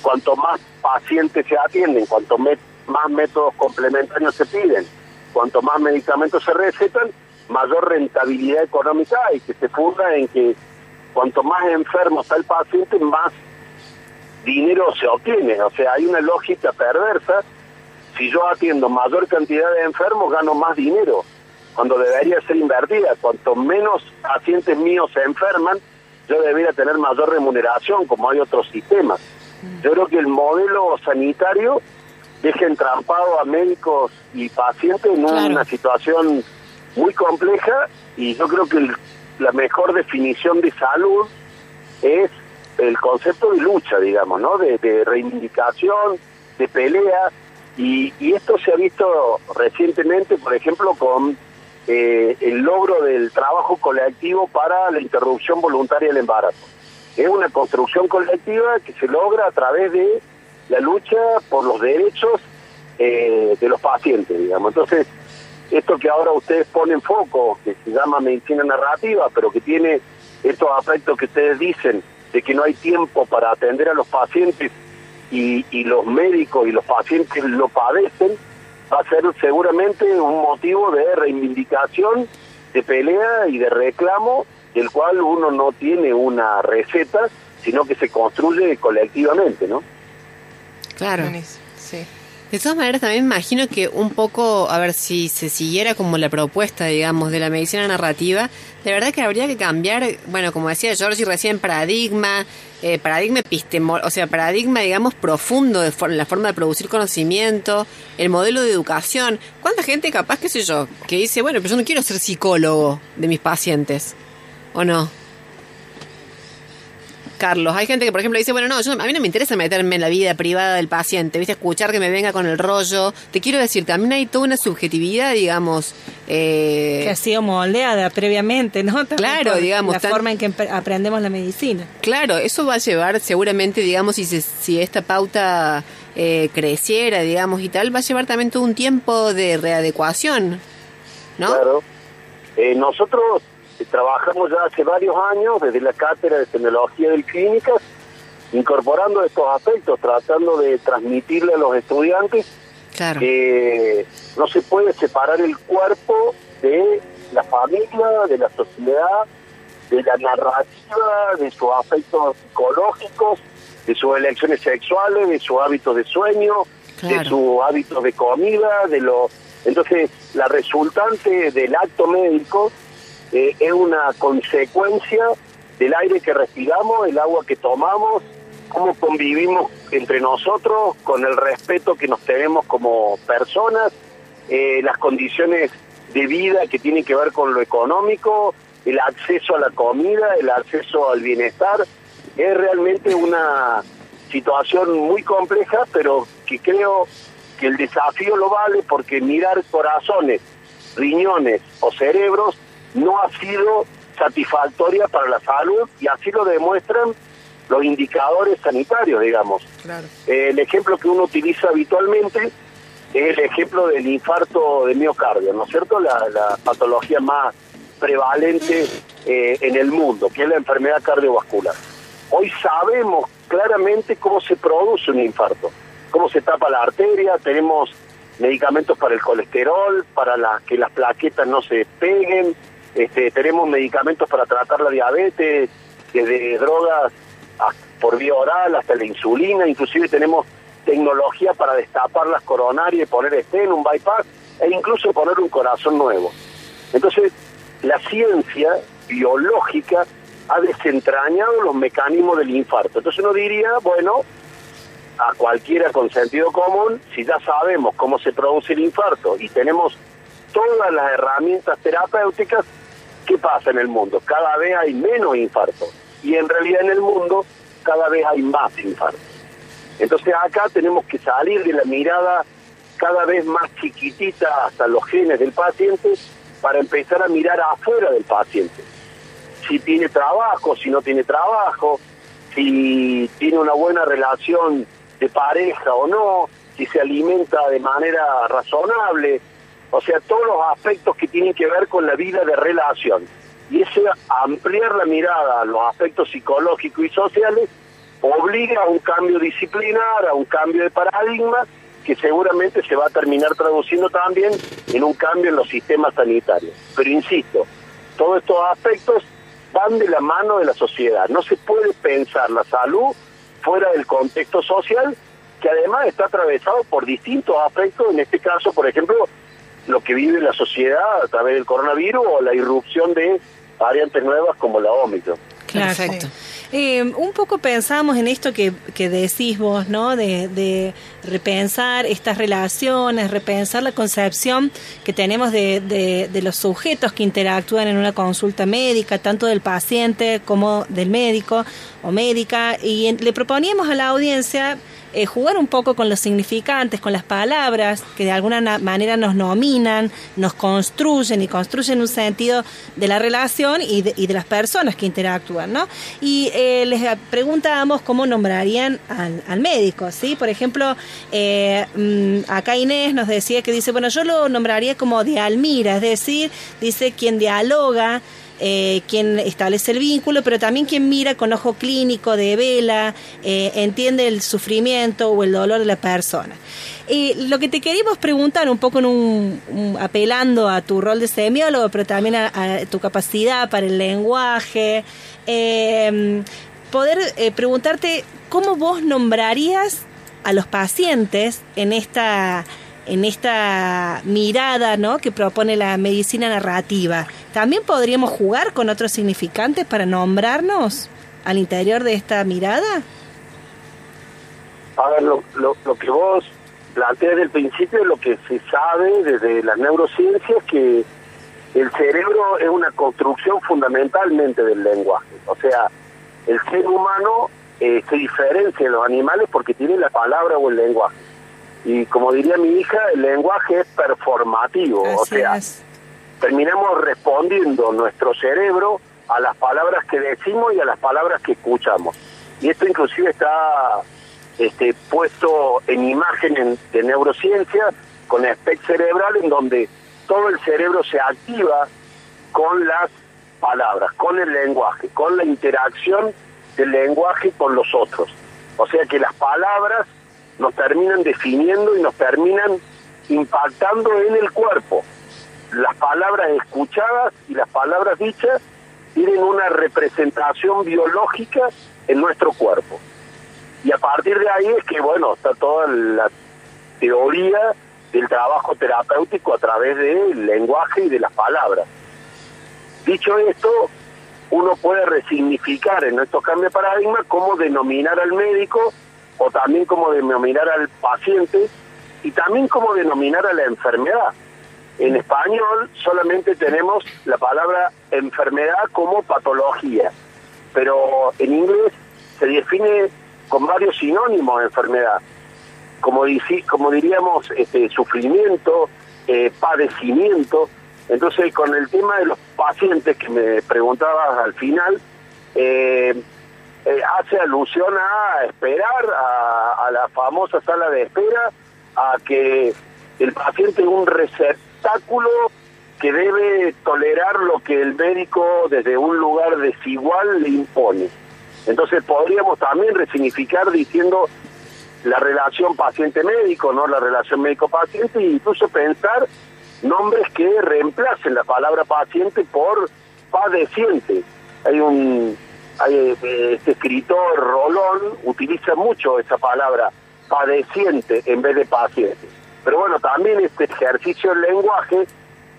cuanto más pacientes se atienden, cuanto más métodos complementarios se piden, cuanto más medicamentos se recetan, mayor rentabilidad económica hay, que se funda en que cuanto más enfermo está el paciente, más dinero se obtiene. O sea, hay una lógica perversa. Si yo atiendo mayor cantidad de enfermos, gano más dinero, cuando debería ser invertida. Cuanto menos pacientes míos se enferman, yo debería tener mayor remuneración, como hay otros sistemas. Yo creo que el modelo sanitario deja entrampado a médicos y pacientes en Claro. una situación muy compleja y yo creo que el- la mejor definición de salud es el concepto de lucha, digamos, ¿no? De, de reivindicación, de pelea, y, y esto se ha visto recientemente, por ejemplo, con eh, el logro del trabajo colectivo para la interrupción voluntaria del embarazo. Es una construcción colectiva que se logra a través de la lucha por los derechos eh, de los pacientes, digamos. Entonces, esto que ahora ustedes ponen foco, que se llama medicina narrativa, pero que tiene estos aspectos que ustedes dicen, de que no hay tiempo para atender a los pacientes y, y los médicos y los pacientes lo padecen, va a ser seguramente un motivo de reivindicación, de pelea y de reclamo, del cual uno no tiene una receta, sino que se construye colectivamente, ¿no? Claro. Buenísimo, sí. De todas maneras, también imagino que un poco, a ver, si se siguiera como la propuesta, digamos, de la medicina narrativa, de verdad que habría que cambiar, bueno, como decía Georgie recién, paradigma, eh, paradigma epistemol, o sea, paradigma, digamos, profundo de la forma de producir conocimiento, el modelo de educación. ¿Cuánta gente capaz, qué sé yo, que dice, bueno, pero yo no quiero ser psicólogo de mis pacientes? ¿O no? Carlos, hay gente que, por ejemplo, dice, bueno, no, yo, a mí no me interesa meterme en la vida privada del paciente, ¿viste? Escuchar que me venga con el rollo. Te quiero decir, también hay toda una subjetividad, digamos. eh, que ha sido moldeada previamente, ¿no? También Claro, digamos, La tan- forma en que empe- aprendemos la medicina. Claro, eso va a llevar seguramente, digamos, si, se- si esta pauta eh, creciera, digamos, y tal, va a llevar también todo un tiempo de readecuación, ¿no? Claro. Eh, nosotros trabajamos ya hace varios años desde la cátedra de tecnología del clínicas, incorporando estos aspectos, tratando de transmitirle a los estudiantes Claro. que no se puede separar el cuerpo de la familia, de la sociedad, de la narrativa, de sus aspectos psicológicos, de sus elecciones sexuales, de sus hábitos de sueño, de sus hábitos de comida, de lo entonces la resultante del acto médico eh, es una consecuencia del aire que respiramos, el agua que tomamos, cómo convivimos entre nosotros, con el respeto que nos tenemos como personas, eh, las condiciones de vida que tienen que ver con lo económico, el acceso a la comida, el acceso al bienestar. Es realmente una situación muy compleja, pero que creo que el desafío lo vale porque mirar corazones, riñones o cerebros no ha sido satisfactoria para la salud y así lo demuestran los indicadores sanitarios, digamos. Claro. Eh, el ejemplo que uno utiliza habitualmente es el ejemplo del infarto de miocardio, ¿no es cierto? La, la patología más prevalente eh, en el mundo, que es la enfermedad cardiovascular. Hoy sabemos claramente cómo se produce un infarto, cómo se tapa la arteria, tenemos medicamentos para el colesterol, para la- que las plaquetas no se peguen, este, tenemos medicamentos para tratar la diabetes, desde drogas por vía oral hasta la insulina, inclusive tenemos tecnología para destapar las coronarias y poner estén, un bypass, e incluso poner un corazón nuevo. Entonces, la ciencia biológica ha desentrañado los mecanismos del infarto. Entonces uno diría, bueno, a cualquiera con sentido común, si ya sabemos cómo se produce el infarto y tenemos todas las herramientas terapéuticas, ¿qué pasa en el mundo? Cada vez hay menos infartos y en realidad en el mundo cada vez hay más infartos. Entonces acá tenemos que salir de la mirada cada vez más chiquitita hasta los genes del paciente para empezar a mirar afuera del paciente. Si tiene trabajo, si no tiene trabajo, si tiene una buena relación de pareja o no, si se alimenta de manera razonable, o sea, todos los aspectos que tienen que ver con la vida de relación. Y ese ampliar la mirada a los aspectos psicológicos y sociales obliga a un cambio disciplinar, a un cambio de paradigma, que seguramente se va a terminar traduciendo también en un cambio en los sistemas sanitarios. Pero insisto, todos estos aspectos van de la mano de la sociedad. No se puede pensar la salud fuera del contexto social, que además está atravesado por distintos aspectos, en este caso, por ejemplo, lo que vive la sociedad a través del coronavirus o la irrupción de variantes nuevas como la Omicron. Claro. Perfecto. Eh, un poco pensamos en esto que, que decís vos, ¿no? De, de repensar estas relaciones, repensar la concepción que tenemos de, de, de los sujetos que interactúan en una consulta médica, tanto del paciente como del médico o médica. Y en- le proponíamos a la audiencia eh, jugar un poco con los significantes, con las palabras que de alguna na- manera nos nominan, nos construyen y construyen un sentido de la relación y de, y de las personas que interactúan, ¿no? Y eh, les preguntábamos cómo nombrarían al, al médico, ¿sí? Por ejemplo, eh, mm, acá Inés nos decía que dice, bueno, yo lo nombraría como de Almira, es decir, dice quien dialoga, eh, quien establece el vínculo, pero también quien mira con ojo clínico de vela, eh, entiende el sufrimiento o el dolor de la persona. Y lo que te queríamos preguntar, un poco en un, apelando a tu rol de semiólogo, pero también a, tu capacidad para el lenguaje, eh, poder eh, preguntarte cómo vos nombrarías a los pacientes en esta en esta mirada ¿no? que propone la medicina narrativa. ¿También podríamos jugar con otros significantes para nombrarnos al interior de esta mirada? A lo, que vos planteas desde el principio lo que se sabe desde las neurociencias, que el cerebro es una construcción fundamentalmente del lenguaje. O sea, el ser humano eh, se diferencia de los animales porque tiene la palabra o el lenguaje. Y como diría mi hija, el lenguaje es performativo, o sea, es. terminamos respondiendo nuestro cerebro a las palabras que decimos y a las palabras que escuchamos. Y esto inclusive está este, puesto en imagen en- de neurociencia con SPEC cerebral en donde todo el cerebro se activa con las palabras, con el lenguaje, con la interacción del lenguaje con los otros. O sea que las palabras nos terminan definiendo y nos terminan impactando en el cuerpo las palabras escuchadas y las palabras dichas tienen una representación biológica en nuestro cuerpo. Y a partir de ahí es que, bueno, está toda la teoría del trabajo terapéutico a través del lenguaje y de las palabras. Dicho esto, uno puede resignificar en estos cambios de paradigma cómo denominar al médico o también cómo denominar al paciente y también cómo denominar a la enfermedad. En español solamente tenemos la palabra enfermedad como patología, pero en inglés se define con varios sinónimos de enfermedad, como, como diríamos este, sufrimiento, eh, padecimiento. Entonces, con el tema de los pacientes que me preguntabas al final, eh, eh, hace alusión a esperar, a, la famosa sala de espera, a que el paciente es un receptáculo que debe tolerar lo que el médico desde un lugar desigual le impone. Entonces podríamos también resignificar diciendo la relación paciente-médico, no la relación médico-paciente, e incluso pensar nombres que reemplacen la palabra paciente por padeciente. Hay un eh, este escritor Rolón utiliza mucho esa palabra padeciente en vez de paciente. Pero bueno, también este ejercicio del lenguaje,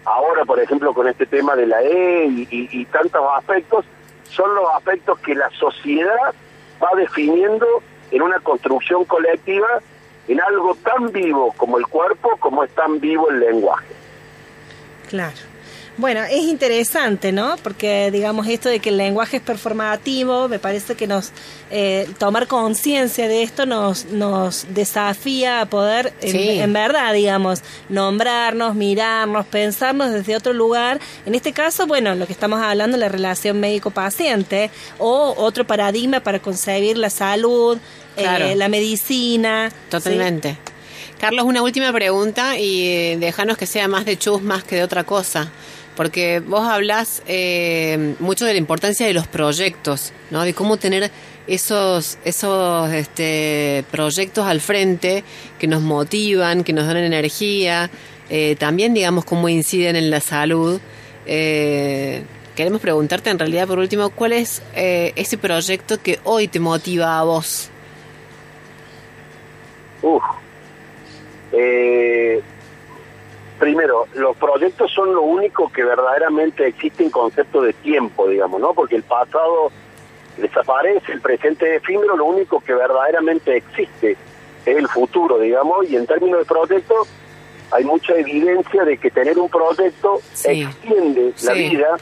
ahora por ejemplo con este tema de la E y tantos aspectos, son los aspectos que la sociedad va definiendo en una construcción colectiva en algo tan vivo como el cuerpo, como es tan vivo el lenguaje. Claro. Bueno, es interesante, ¿no? Porque, digamos, esto de que el lenguaje es performativo, me parece que nos eh, tomar conciencia de esto nos, nos desafía a poder, en, Sí. en verdad, digamos, nombrarnos, mirarnos, pensarnos desde otro lugar. En este caso, bueno, lo que estamos hablando, la relación médico-paciente, o otro paradigma para concebir la salud, eh, la medicina. ¿sí? Totalmente. Carlos, una última pregunta y eh, déjanos que sea más de chus más que de otra cosa. Porque vos hablas eh, mucho de la importancia de los proyectos, ¿no? De cómo tener esos, esos este, proyectos al frente que nos motivan, que nos dan energía, eh, también, digamos, cómo inciden en la salud. Eh, queremos preguntarte, en realidad, por último, ¿cuál es eh, ese proyecto que hoy te motiva a vos? Uf. Eh, primero, los proyectos son lo único que verdaderamente existe en concepto de tiempo, digamos, ¿no? Porque el pasado desaparece, el presente es efímero, lo único que verdaderamente existe es el futuro, digamos, y en términos de proyecto hay mucha evidencia de que tener un proyecto Sí. extiende la vida,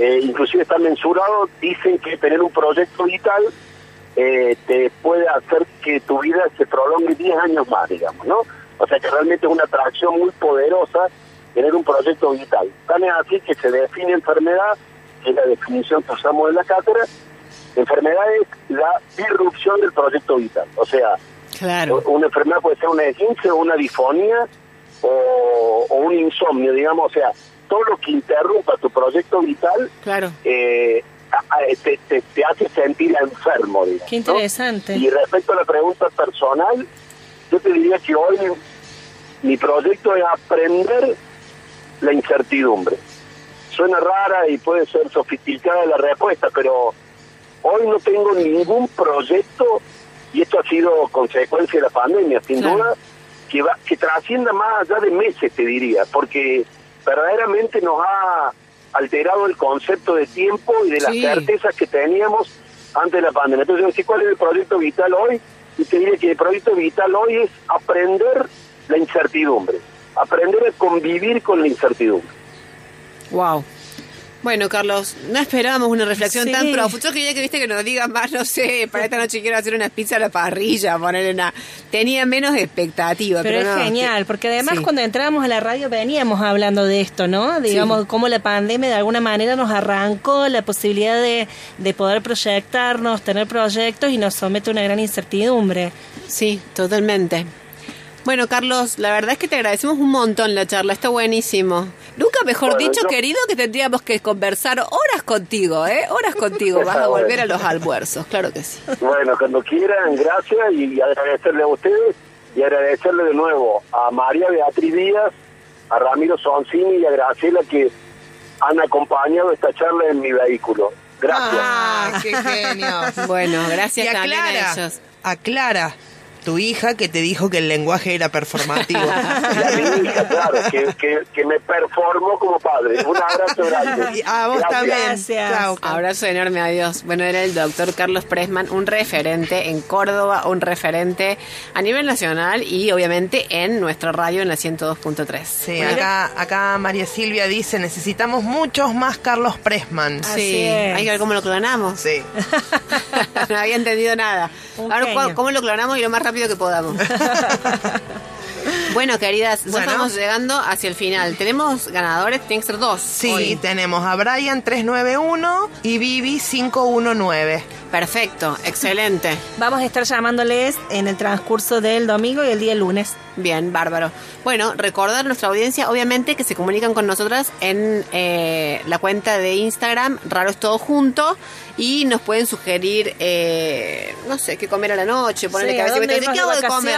eh, inclusive está mensurado, dicen que tener un proyecto vital eh, te puede hacer que tu vida se prolongue 10 años más, digamos, ¿no? O sea que realmente es una atracción muy poderosa tener un proyecto vital. Tan es así que se define enfermedad, que es la definición que usamos en la cátedra, enfermedad es la disrupción del proyecto vital. O sea, Claro. una enfermedad puede ser una esguince o una disfonía o, o un insomnio, digamos, o sea, todo lo que interrumpa tu proyecto vital Claro. eh, te, te- te hace sentir enfermo, digamos. Qué ¿no? interesante. Y respecto a la pregunta personal, yo te diría que hoy mi proyecto es aprender la incertidumbre. Suena rara y puede ser sofisticada la respuesta, pero hoy no tengo ningún proyecto, y esto ha sido consecuencia de la pandemia, sin Claro. duda, que, va, que trascienda más allá de meses, te diría, porque verdaderamente nos ha alterado el concepto de tiempo y de las Sí. certezas que teníamos antes de la pandemia. Entonces, ¿cuál es el proyecto vital hoy? Y te diría que el proyecto vital hoy es aprender la incertidumbre, aprender a convivir con la incertidumbre. Wow. Bueno, Carlos, no esperábamos una reflexión Sí. tan profunda. Yo quería que viste que nos digas más, no sé, para esta noche quiero hacer unas pizzas a la parrilla, ponerle una. Tenía menos expectativa, pero, Pero es no, genial, que- porque además sí. cuando entrábamos a la radio veníamos hablando de esto, ¿no? Digamos, Sí. cómo la pandemia de alguna manera nos arrancó la posibilidad de, de poder proyectarnos, tener proyectos y nos somete a una gran incertidumbre. Sí, totalmente. Bueno, Carlos, la verdad es que te agradecemos un montón la charla, está buenísimo. Nunca mejor Bueno, dicho, yo- querido, que tendríamos que conversar horas contigo, ¿eh? Horas contigo. Vas a volver a los almuerzos, claro que sí. Bueno, cuando quieran, gracias y agradecerle a ustedes y agradecerle de nuevo a María Beatriz Díaz, a Ramiro Soncini y a Graciela que han acompañado esta charla en mi vehículo. Gracias. Ah, qué genios. Bueno, gracias y también a aclara, ellos. aclara, tu hija que te dijo que el lenguaje era performativo. Y a mi hija, claro, que, que, que me performó como padre. Un abrazo grande. A vos Gracias. también. Gracias. Chao. Abrazo enorme, adiós. Bueno, era el doctor Carlos Pressman, un referente en Córdoba, un referente a nivel nacional y obviamente en nuestra radio en la 102.3. Sí, Bueno, acá, acá María Silvia dice, necesitamos muchos más Carlos Pressman. Así Sí, es. hay que ver cómo lo clonamos. Sí. no había entendido nada. Un Ahora, genio. ¿cómo- ¿cómo lo clonamos y lo más rápido que podamos? bueno, queridas, ya Bueno. estamos llegando hacia el final. Tenemos ganadores, tienen que ser dos. Sí, hoy. tenemos a Brian 391 y Vivi 519. Perfecto, excelente. Vamos a estar llamándoles en el transcurso del domingo y el día lunes. Bien, bárbaro. Bueno, recordar a nuestra audiencia, obviamente, que se comunican con nosotras en eh, la cuenta de Instagram, Raro es Todo Junto, y nos pueden sugerir, eh, no sé, qué comer a la noche, ponerle Sí, ¿a cabeza y dónde ¿qué hago de comer?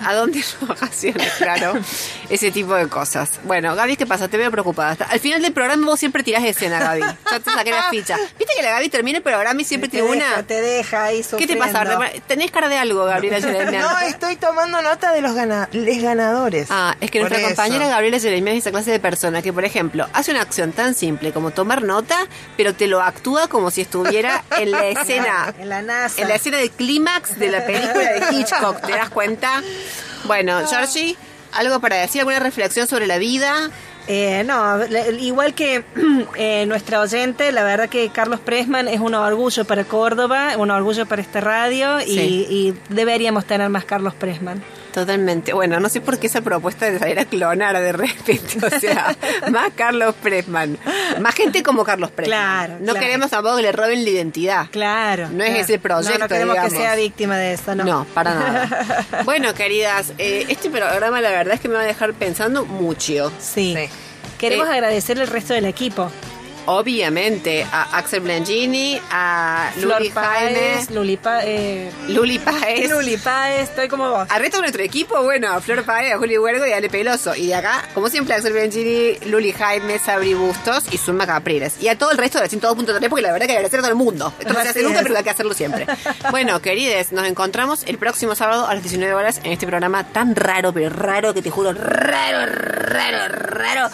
¿A dónde ir vacaciones? Claro. Ese tipo de cosas. Bueno, Gaby, ¿qué pasa? Te veo preocupada. Al final del programa vos siempre tirás escena, Gaby. Ya te saqué la ficha. ¿Viste que la Gaby termina el programa y siempre te tiene deja, una? te deja ahí ¿Qué te pasa? Tenés cara de algo, Gabriela Yeremian. No, estoy tomando nota de los gana les ganadores. Ah, es que nuestra eso. compañera Gabriela Jeremias es esa clase de persona que, por ejemplo, hace una acción tan simple como tomar nota, pero te lo actúa como si estuviera en la escena, En la NASA. en la escena de clímax de la película de Hitchcock. ¿Te das cuenta? Bueno, Georgie, ¿algo para decir? ¿Alguna reflexión sobre la vida? Eh, no, igual que eh, nuestra oyente, la verdad que Carlos Pressman es un orgullo para Córdoba, un orgullo para esta radio y, Sí. y deberíamos tener más Carlos Pressman. Totalmente. Bueno, no sé por qué esa propuesta de salir a clonar de repente. O sea, más Carlos Pressman. Más gente como Carlos Pressman. Claro, No claro. queremos tampoco que le roben la identidad. Claro. No es claro. ese proyecto, No, no queremos digamos. que sea víctima de eso, ¿no? No, para nada. bueno, queridas, eh, este programa la verdad es que me va a dejar pensando mucho. Sí. Sí. Queremos Eh, agradecer al resto del equipo. Obviamente, a Axel Blangini, a Luli Páez, Jaimes, Luli, Pa- eh, Luli Páez. Luli Páez, estoy como vos. Al resto de nuestro equipo, bueno, a Flor Páez, a Juli Huergo y a Ale Peloso. Y de acá, como siempre, Axel Blangini, Luli Jaime, Sabri Bustos y Zulma Capriles. Y a todo el resto de la 102.3, porque la verdad que agradecer a todo el mundo. Esto no se hace nunca, pero hay que hacerlo siempre. Bueno, querides, nos encontramos el próximo sábado a las 19 horas en este programa tan raro, pero raro, que te juro, raro, raro, raro,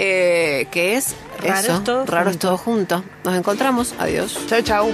eh, que es raros, eso, todos, juntos. todos juntos. Nos encontramos. Adiós. Chau, chau.